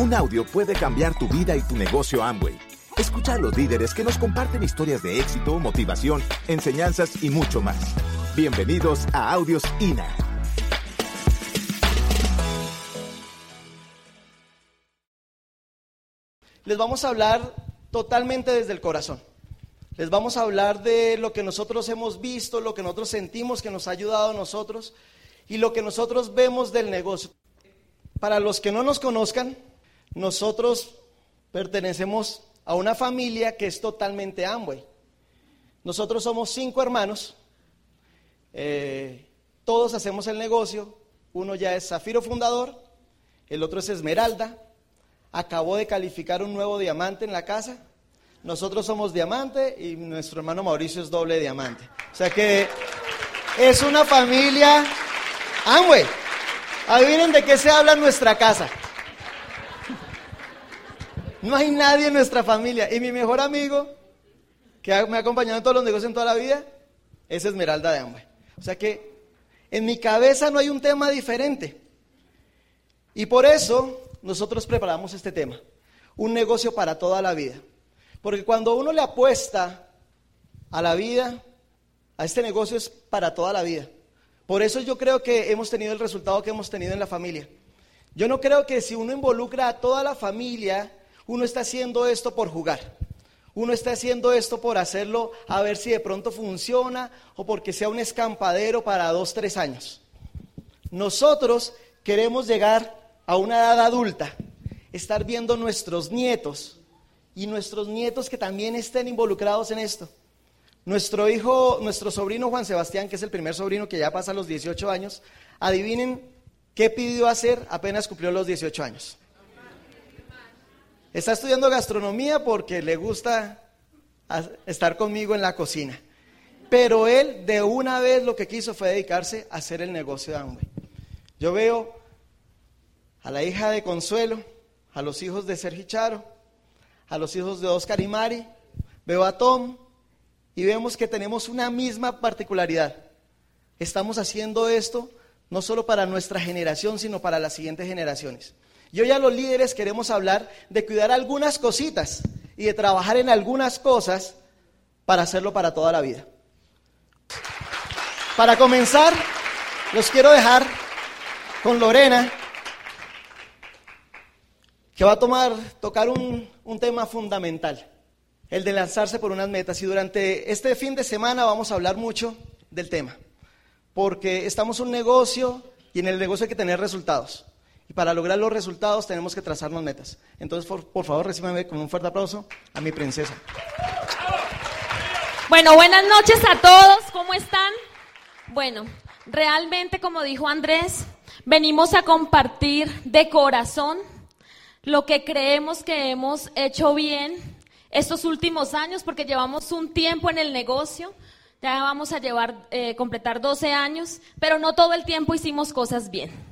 Un audio puede cambiar tu vida y tu negocio Amway. Escucha a los líderes que nos comparten historias de éxito, motivación, enseñanzas y mucho más. Bienvenidos a Audios INA. Les vamos a hablar totalmente desde el corazón. Les vamos a hablar de lo que nosotros hemos visto, lo que nosotros sentimos que nos ha ayudado a nosotros y lo que nosotros vemos del negocio. Para los que no nos conozcan, nosotros pertenecemos a una familia que es totalmente Amway. Nosotros somos cinco hermanos, eh, todos hacemos el negocio, uno ya es Zafiro fundador, el otro es Esmeralda, acabó de calificar un nuevo diamante en la casa, nosotros somos diamante y nuestro hermano Mauricio es doble diamante. O sea que es una familia Amway. Adivinen de qué se habla en nuestra casa. No hay nadie en nuestra familia. Y mi mejor amigo, que me ha acompañado en todos los negocios en toda la vida, es Esmeralda de Amway. O sea que en mi cabeza no hay un tema diferente. Y por eso nosotros preparamos este tema. Un negocio para toda la vida. Porque cuando uno le apuesta a la vida, a este negocio es para toda la vida. Por eso yo creo que hemos tenido el resultado que hemos tenido en la familia. Yo no creo que si uno involucra a toda la familia, uno está haciendo esto por jugar. Uno está haciendo esto por hacerlo a ver si de pronto funciona o porque sea un escampadero para dos, tres años. Nosotros queremos llegar a una edad adulta, estar viendo nuestros nietos y nuestros nietos que también estén involucrados en esto. Nuestro hijo, nuestro sobrino Juan Sebastián, que es el primer sobrino que ya pasa los 18 años, adivinen qué pidió hacer apenas cumplió los 18 años. Está estudiando gastronomía porque le gusta estar conmigo en la cocina. Pero él de una vez lo que quiso fue dedicarse a hacer el negocio de hambre. Yo veo a la hija de Consuelo, a los hijos de Sergio Charo, a los hijos de Oscar y Mari, veo a Tom y vemos que tenemos una misma particularidad. Estamos haciendo esto no solo para nuestra generación, sino para las siguientes generaciones. Y hoy a los líderes queremos hablar de cuidar algunas cositas y de trabajar en algunas cosas para hacerlo para toda la vida. Para comenzar, los quiero dejar con Lorena, que va a tomar, tocar un, un tema fundamental, el de lanzarse por unas metas. Y durante este fin de semana vamos a hablar mucho del tema, porque estamos en un negocio y en el negocio hay que tener resultados. Y para lograr los resultados tenemos que trazarnos metas. Entonces, por, favor, recíbame con un fuerte aplauso a mi princesa. Bueno, buenas noches a todos. ¿Cómo están? Bueno, realmente, como dijo Andrés, venimos a compartir de corazón lo que creemos que hemos hecho bien estos últimos años, porque llevamos un tiempo en el negocio. Ya vamos a llevar, eh, completar 12 años, pero no todo el tiempo hicimos cosas bien.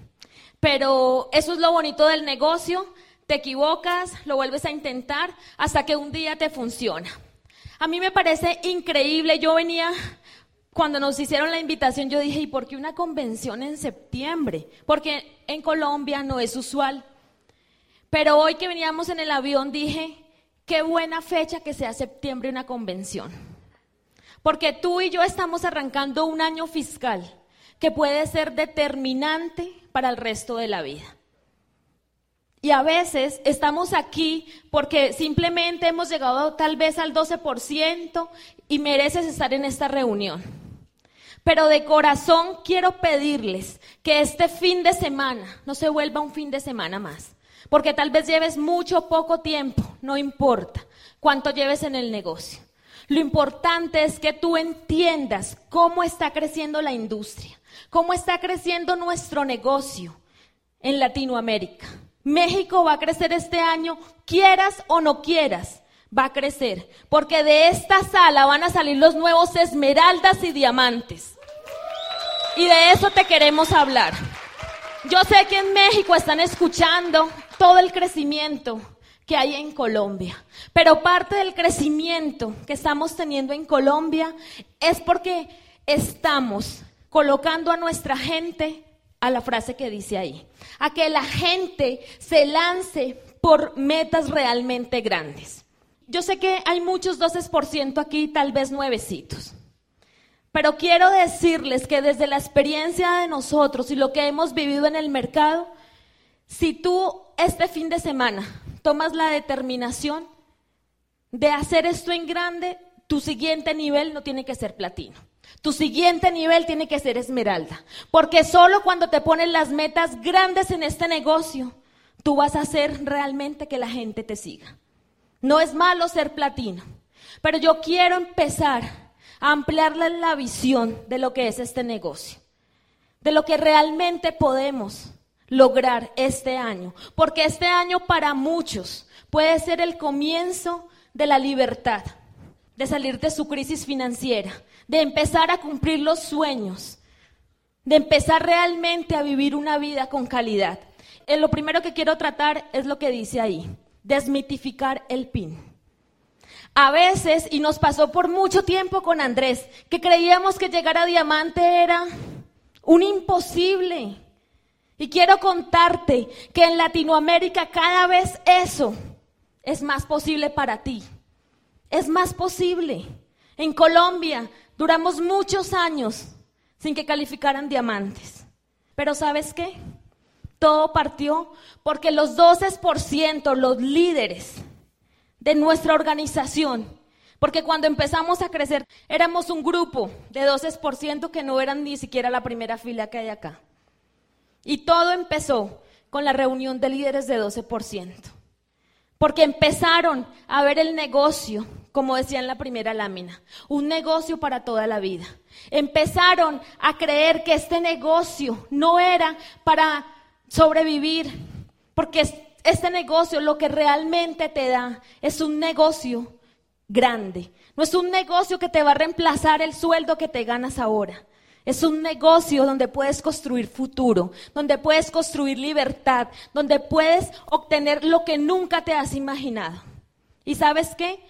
Pero eso es lo bonito del negocio. Te equivocas, lo vuelves a intentar hasta que un día te funciona. A mí me parece increíble. Yo venía, cuando nos hicieron la invitación, yo dije, ¿y por qué una convención en septiembre? Porque en Colombia no es usual. Pero hoy que veníamos en el avión dije, qué buena fecha que sea septiembre una convención. Porque tú y yo estamos arrancando un año fiscal que puede ser determinante para el resto de la vida. Y a veces estamos aquí porque simplemente hemos llegado tal vez al 12% y mereces estar en esta reunión. Pero de corazón quiero pedirles que este fin de semana no se vuelva un fin de semana más. Porque tal vez lleves mucho o poco tiempo, no importa cuánto lleves en el negocio. Lo importante es que tú entiendas cómo está creciendo la industria cómo está creciendo nuestro negocio en Latinoamérica. México va a crecer este año, quieras o no quieras, va a crecer, porque de esta sala van a salir los nuevos esmeraldas y diamantes. Y de eso te queremos hablar. Yo sé que en México están escuchando todo el crecimiento que hay en Colombia, pero parte del crecimiento que estamos teniendo en Colombia es porque estamos colocando a nuestra gente a la frase que dice ahí, a que la gente se lance por metas realmente grandes. Yo sé que hay muchos 12% aquí, tal vez nuevecitos. Pero quiero decirles que desde la experiencia de nosotros y lo que hemos vivido en el mercado, si tú este fin de semana tomas la determinación de hacer esto en grande, tu siguiente nivel no tiene que ser platino. Tu siguiente nivel tiene que ser esmeralda. Porque solo cuando te ponen las metas grandes en este negocio, tú vas a hacer realmente que la gente te siga. No es malo ser platino, pero yo quiero empezar a ampliarle la visión de lo que es este negocio, de lo que realmente podemos lograr este año, porque este año para muchos puede ser el comienzo de la libertad, de salir de su crisis financiera, de empezar a cumplir los sueños, de empezar realmente a vivir una vida con calidad. Eh, lo primero que quiero tratar es lo que dice ahí, desmitificar el PIN. A veces, y nos pasó por mucho tiempo con Andrés, que creíamos que llegar a diamante era un imposible. Y quiero contarte que en Latinoamérica cada vez eso es más posible para ti. Es más posible. En Colombia duramos muchos años sin que calificaran diamantes. Pero ¿sabes qué? Todo partió porque los 12%, los líderes de nuestra organización, porque cuando empezamos a crecer éramos un grupo de 12% que no eran ni siquiera la primera fila que hay acá. Y todo empezó con la reunión de líderes de 12%. Porque empezaron a ver el negocio, como decía en la primera lámina, un negocio para toda la vida. Empezaron a creer que este negocio no era para sobrevivir, porque este negocio lo que realmente te da es un negocio grande. No es un negocio que te va a reemplazar el sueldo que te ganas ahora. Es un negocio donde puedes construir futuro, donde puedes construir libertad, donde puedes obtener lo que nunca te has imaginado. ¿Y sabes qué?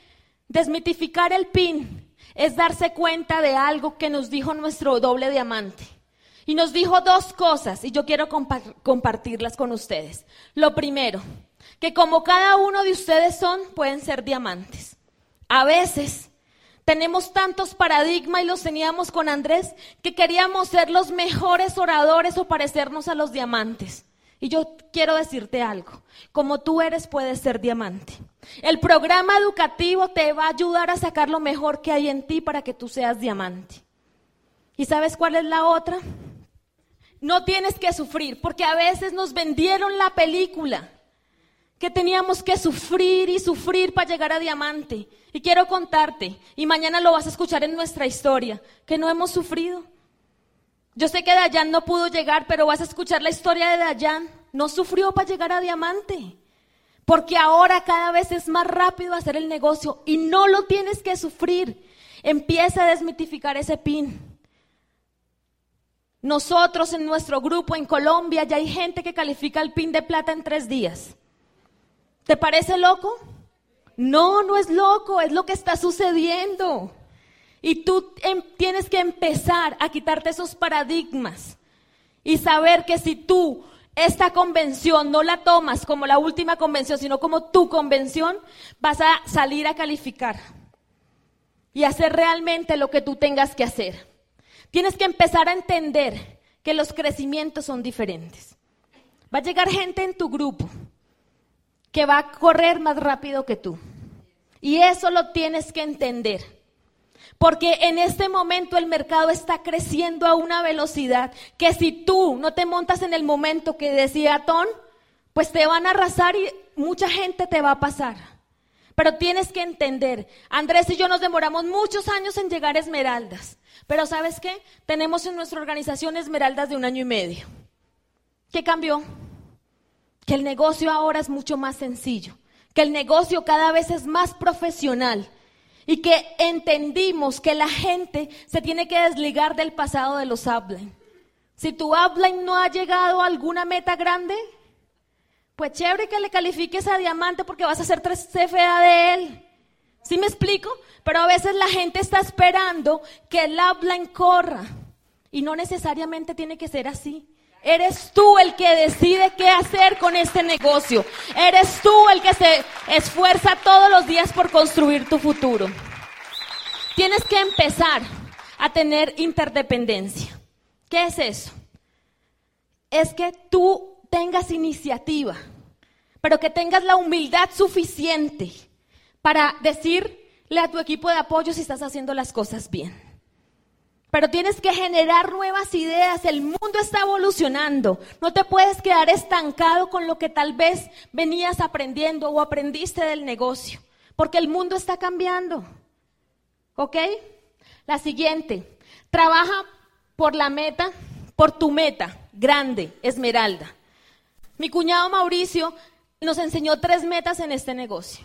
Desmitificar el PIN es darse cuenta de algo que nos dijo nuestro doble diamante. Y nos dijo dos cosas y yo quiero compartirlas con ustedes. Lo primero, que como cada uno de ustedes son, pueden ser diamantes. A veces tenemos tantos paradigmas y los teníamos con Andrés que queríamos ser los mejores oradores o parecernos a los diamantes. Y yo quiero decirte algo, como tú eres puedes ser diamante. El programa educativo te va a ayudar a sacar lo mejor que hay en ti para que tú seas diamante. ¿Y sabes cuál es la otra? No tienes que sufrir, porque a veces nos vendieron la película que teníamos que sufrir y sufrir para llegar a diamante. Y quiero contarte, y mañana lo vas a escuchar en nuestra historia, que no hemos sufrido. Yo sé que Dayan no pudo llegar, pero vas a escuchar la historia de Dayan. No sufrió para llegar a diamante. Porque ahora cada vez es más rápido hacer el negocio y no lo tienes que sufrir. Empieza a desmitificar ese pin. Nosotros en nuestro grupo en Colombia ya hay gente que califica el pin de plata en tres días. ¿Te parece loco? No, no es loco, es lo que está sucediendo. Y tú em, tienes que empezar a quitarte esos paradigmas y saber que si tú esta convención no la tomas como la última convención, sino como tu convención, vas a salir a calificar y hacer realmente lo que tú tengas que hacer. Tienes que empezar a entender que los crecimientos son diferentes. Va a llegar gente en tu grupo que va a correr más rápido que tú. Y eso lo tienes que entender. Porque en este momento el mercado está creciendo a una velocidad que si tú no te montas en el momento que decía Ton, pues te van a arrasar y mucha gente te va a pasar. Pero tienes que entender, Andrés y yo nos demoramos muchos años en llegar a Esmeraldas. Pero ¿sabes qué? Tenemos en nuestra organización Esmeraldas de un año y medio. ¿Qué cambió? Que el negocio ahora es mucho más sencillo, que el negocio cada vez es más profesional y que entendimos que la gente se tiene que desligar del pasado de los upline. Si tu upline no ha llegado a alguna meta grande, pues chévere que le califiques a diamante porque vas a hacer tres CFA de él. ¿Sí me explico? Pero a veces la gente está esperando que el upline corra y no necesariamente tiene que ser así. Eres tú el que decide qué hacer con este negocio. Eres tú el que se esfuerza todos los días por construir tu futuro. Tienes que empezar a tener interdependencia. ¿Qué es eso? Es que tú tengas iniciativa, pero que tengas la humildad suficiente para decirle a tu equipo de apoyo si estás haciendo las cosas bien. Pero tienes que generar nuevas ideas. El mundo está evolucionando. No te puedes quedar estancado con lo que tal vez venías aprendiendo o aprendiste del negocio. Porque el mundo está cambiando. ¿Ok? La siguiente. Trabaja por la meta, por tu meta, grande, esmeralda. Mi cuñado Mauricio nos enseñó tres metas en este negocio.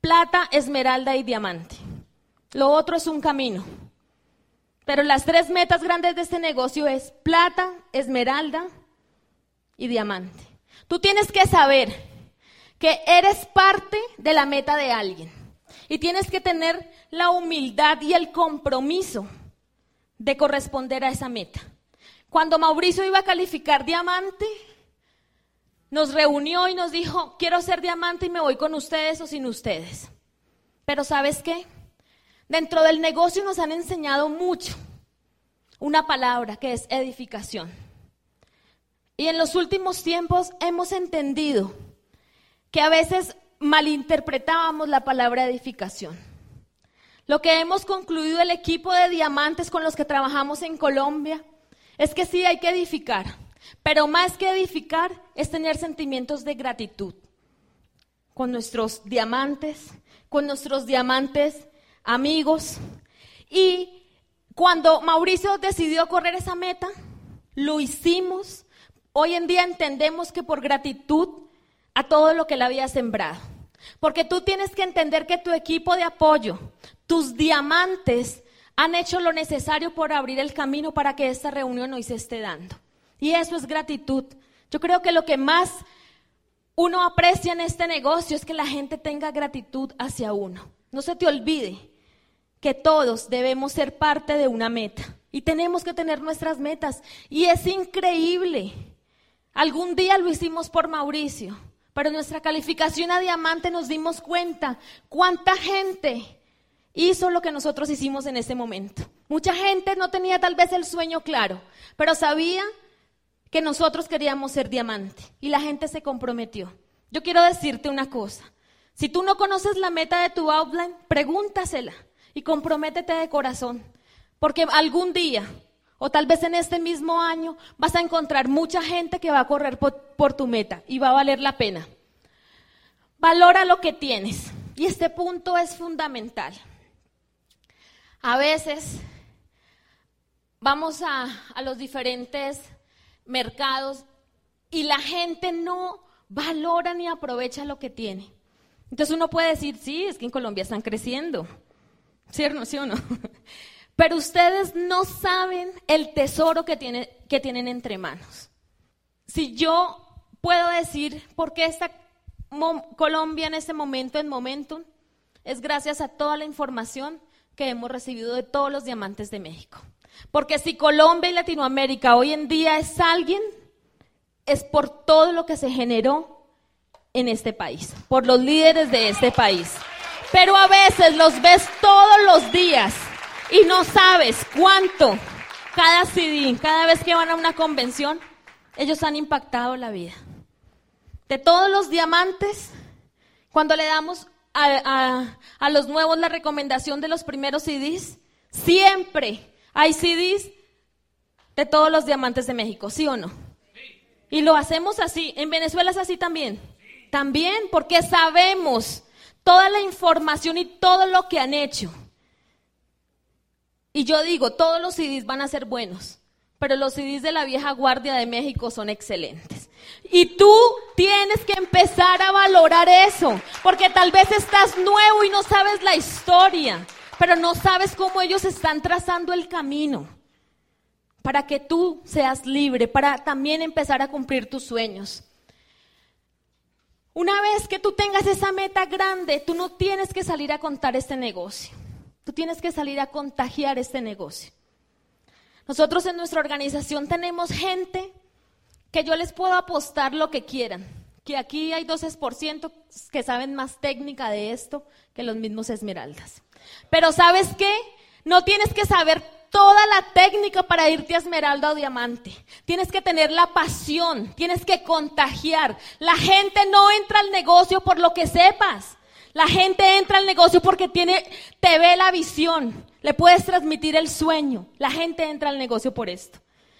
Plata, esmeralda y diamante. Lo otro es un camino. Pero las tres metas grandes de este negocio es plata, esmeralda y diamante. Tú tienes que saber que eres parte de la meta de alguien y tienes que tener la humildad y el compromiso de corresponder a esa meta. Cuando Mauricio iba a calificar diamante, nos reunió y nos dijo, quiero ser diamante y me voy con ustedes o sin ustedes. Pero ¿sabes qué? Dentro del negocio nos han enseñado mucho una palabra que es edificación. Y en los últimos tiempos hemos entendido que a veces malinterpretábamos la palabra edificación. Lo que hemos concluido el equipo de diamantes con los que trabajamos en Colombia es que sí hay que edificar, pero más que edificar es tener sentimientos de gratitud con nuestros diamantes, con nuestros diamantes amigos. Y cuando Mauricio decidió correr esa meta, lo hicimos. Hoy en día entendemos que por gratitud a todo lo que le había sembrado. Porque tú tienes que entender que tu equipo de apoyo, tus diamantes, han hecho lo necesario por abrir el camino para que esta reunión hoy se esté dando. Y eso es gratitud. Yo creo que lo que más uno aprecia en este negocio es que la gente tenga gratitud hacia uno. No se te olvide que todos debemos ser parte de una meta y tenemos que tener nuestras metas. Y es increíble. Algún día lo hicimos por Mauricio, pero nuestra calificación a diamante nos dimos cuenta cuánta gente hizo lo que nosotros hicimos en ese momento. Mucha gente no tenía tal vez el sueño claro, pero sabía que nosotros queríamos ser diamante y la gente se comprometió. Yo quiero decirte una cosa. Si tú no conoces la meta de tu outline, pregúntasela y comprométete de corazón, porque algún día, o tal vez en este mismo año, vas a encontrar mucha gente que va a correr por, tu meta y va a valer la pena. Valora lo que tienes. Y este punto es fundamental. A veces vamos a, los diferentes mercados y la gente no valora ni aprovecha lo que tiene. Entonces uno puede decir, sí, es que en Colombia están creciendo. ¿Cierto? ¿Sí o no? Pero ustedes no saben el tesoro que, que tienen entre manos. Si yo puedo decir por qué está Colombia en este momento, en Momentum, es gracias a toda la información que hemos recibido de todos los diamantes de México. Porque si Colombia y Latinoamérica hoy en día es alguien, es por todo lo que se generó en este país, por los líderes de este país. Pero a veces los ves todos los días y no sabes cuánto cada CD, cada vez que van a una convención, ellos han impactado la vida. De todos los diamantes, cuando le damos a, los nuevos la recomendación de los primeros CDs, siempre hay CDs de todos los diamantes de México, ¿sí o no? Y lo hacemos así. En Venezuela es así también. También porque sabemos toda la información y todo lo que han hecho. Y yo digo, todos los CDs van a ser buenos, pero los CDs de la vieja guardia de México son excelentes. Y tú tienes que empezar a valorar eso, porque tal vez estás nuevo y no sabes la historia, pero no sabes cómo ellos están trazando el camino para que tú seas libre, para también empezar a cumplir tus sueños. Una vez que tú tengas esa meta grande, tú no tienes que salir a contar este negocio. Tú tienes que salir a contagiar este negocio. Nosotros en nuestra organización tenemos gente que yo les puedo apostar lo que quieran, que aquí hay 12% que saben más técnica de esto que los mismos esmeraldas. Pero ¿sabes qué? No tienes que saber toda la técnica para irte a esmeralda o diamante. Tienes que tener la pasión, tienes que contagiar. La gente no entra al negocio por lo que sepas. La gente entra al negocio porque tiene, te ve la visión, le puedes transmitir el sueño. La gente entra al negocio por esto.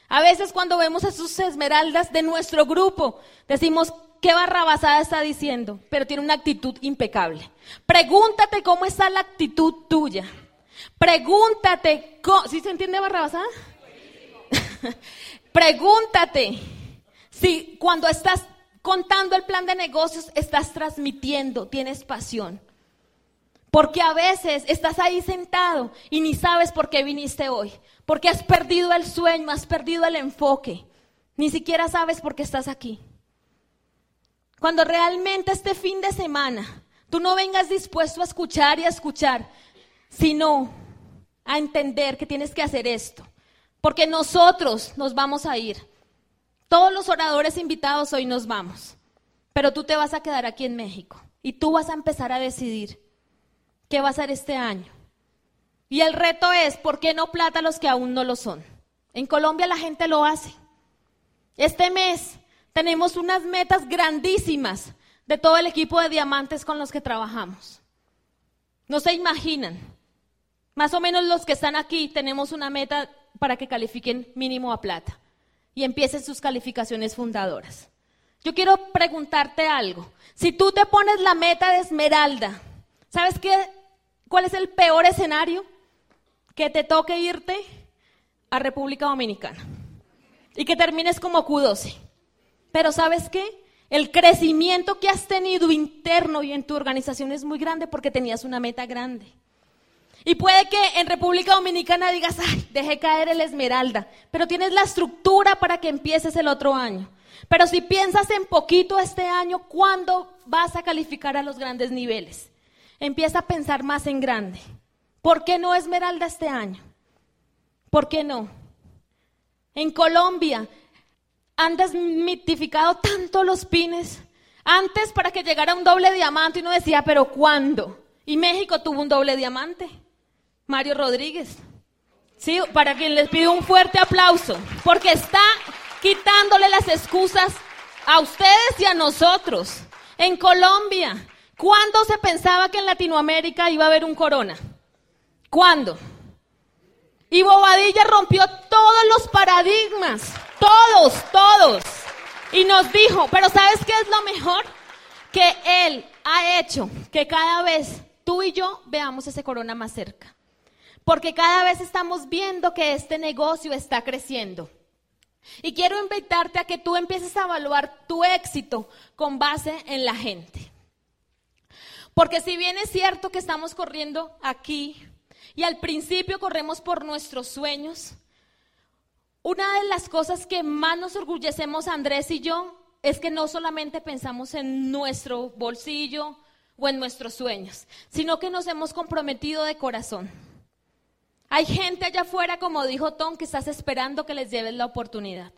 A veces cuando vemos a sus esmeraldas de nuestro grupo, decimos, ¿qué barrabasada está diciendo? Pero tiene una actitud impecable. Pregúntate cómo está la actitud tuya. Pregúntate, ¿sí se entiende barrabasada? Pregúntate si cuando estás contando el plan de negocios estás transmitiendo, tienes pasión. Porque a veces estás ahí sentado y ni sabes por qué viniste hoy. Porque has perdido el sueño, has perdido el enfoque. Ni siquiera sabes por qué estás aquí. Cuando realmente este fin de semana tú no vengas dispuesto a escuchar y a escuchar, sino a entender que tienes que hacer esto. Porque nosotros nos vamos a ir. Todos los oradores invitados hoy nos vamos. Pero tú te vas a quedar aquí en México y tú vas a empezar a decidir qué va a ser este año. Y el reto es, ¿por qué no plata los que aún no lo son? En Colombia la gente lo hace. Este mes tenemos unas metas grandísimas de todo el equipo de diamantes con los que trabajamos. No se imaginan. Más o menos los que están aquí tenemos una meta para que califiquen mínimo a plata y empiecen sus calificaciones fundadoras. Yo quiero preguntarte algo. Si tú te pones la meta de esmeralda, ¿sabes qué? ¿Cuál es el peor escenario? Que te toque irte a República Dominicana y que termines como Q12. Pero ¿sabes qué? El crecimiento que has tenido interno y en tu organización es muy grande porque tenías una meta grande. Y puede que en República Dominicana digas, ay, dejé caer el esmeralda, pero tienes la estructura para que empieces el otro año. Pero si piensas en poquito este año, ¿cuándo vas a calificar a los grandes niveles? Empieza a pensar más en grande. ¿Por qué no esmeralda este año? ¿Por qué no? En Colombia han desmitificado tanto los pines. Antes para que llegara un doble diamante uno decía, pero ¿cuándo? Y México tuvo un doble diamante. Mario Rodríguez. Sí, para quien les pido un fuerte aplauso, porque está quitándole las excusas a ustedes y a nosotros. En Colombia, ¿cuándo se pensaba que en Latinoamérica iba a haber un corona? ¿Cuándo? Y Bobadilla rompió todos los paradigmas, todos, todos. Y nos dijo, pero ¿sabes qué es lo mejor? Que Él ha hecho que cada vez tú y yo veamos ese corona más cerca. Porque cada vez estamos viendo que este negocio está creciendo. Y quiero invitarte a que tú empieces a evaluar tu éxito con base en la gente. Porque si bien es cierto que estamos corriendo aquí y al principio corremos por nuestros sueños, una de las cosas que más nos orgullecemos Andrés y yo es que no solamente pensamos en nuestro bolsillo o en nuestros sueños, sino que nos hemos comprometido de corazón. Hay gente allá afuera, como dijo Tom, que estás esperando que les lleves la oportunidad.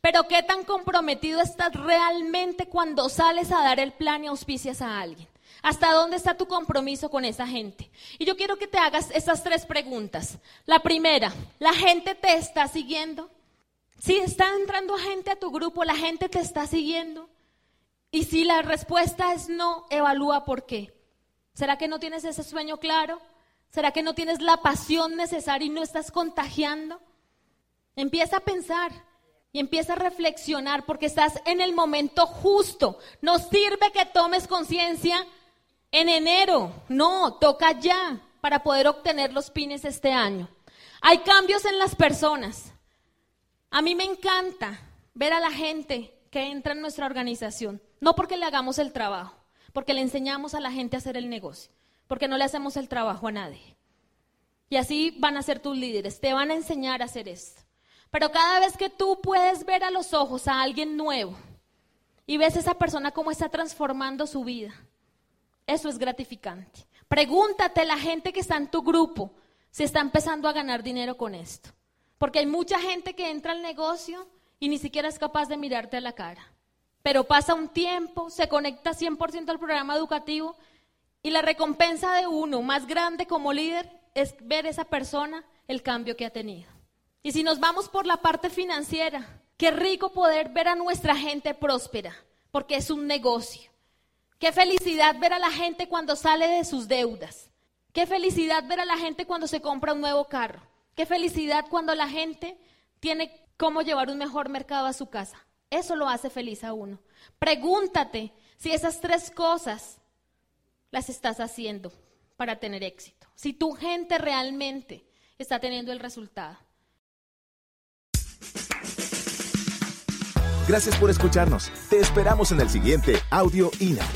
Pero ¿qué tan comprometido estás realmente cuando sales a dar el plan y auspicias a alguien? ¿Hasta dónde está tu compromiso con esa gente? Y yo quiero que te hagas esas tres preguntas. La primera, ¿la gente te está siguiendo? Si está entrando gente a tu grupo, ¿la gente te está siguiendo? Y si la respuesta es no, evalúa por qué. ¿Será que no tienes ese sueño claro? ¿Será que no tienes la pasión necesaria y no estás contagiando? Empieza a pensar y empieza a reflexionar porque estás en el momento justo. No sirve que tomes conciencia en enero. No, toca ya para poder obtener los pines este año. Hay cambios en las personas. A mí me encanta ver a la gente que entra en nuestra organización. No porque le hagamos el trabajo, porque le enseñamos a la gente a hacer el negocio porque no le hacemos el trabajo a nadie. Y así van a ser tus líderes, te van a enseñar a hacer esto. Pero cada vez que tú puedes ver a los ojos a alguien nuevo y ves a esa persona cómo está transformando su vida, eso es gratificante. Pregúntate la gente que está en tu grupo si está empezando a ganar dinero con esto. Porque hay mucha gente que entra al negocio y ni siquiera es capaz de mirarte a la cara. Pero pasa un tiempo, se conecta 100% al programa educativo y la recompensa de uno más grande como líder es ver esa persona el cambio que ha tenido. Y si nos vamos por la parte financiera, qué rico poder ver a nuestra gente próspera, porque es un negocio. Qué felicidad ver a la gente cuando sale de sus deudas. Qué felicidad ver a la gente cuando se compra un nuevo carro. Qué felicidad cuando la gente tiene cómo llevar un mejor mercado a su casa. Eso lo hace feliz a uno. Pregúntate si esas tres cosas las estás haciendo para tener éxito. Si tu gente realmente está teniendo el resultado. Gracias por escucharnos. Te esperamos en el siguiente Audio INA.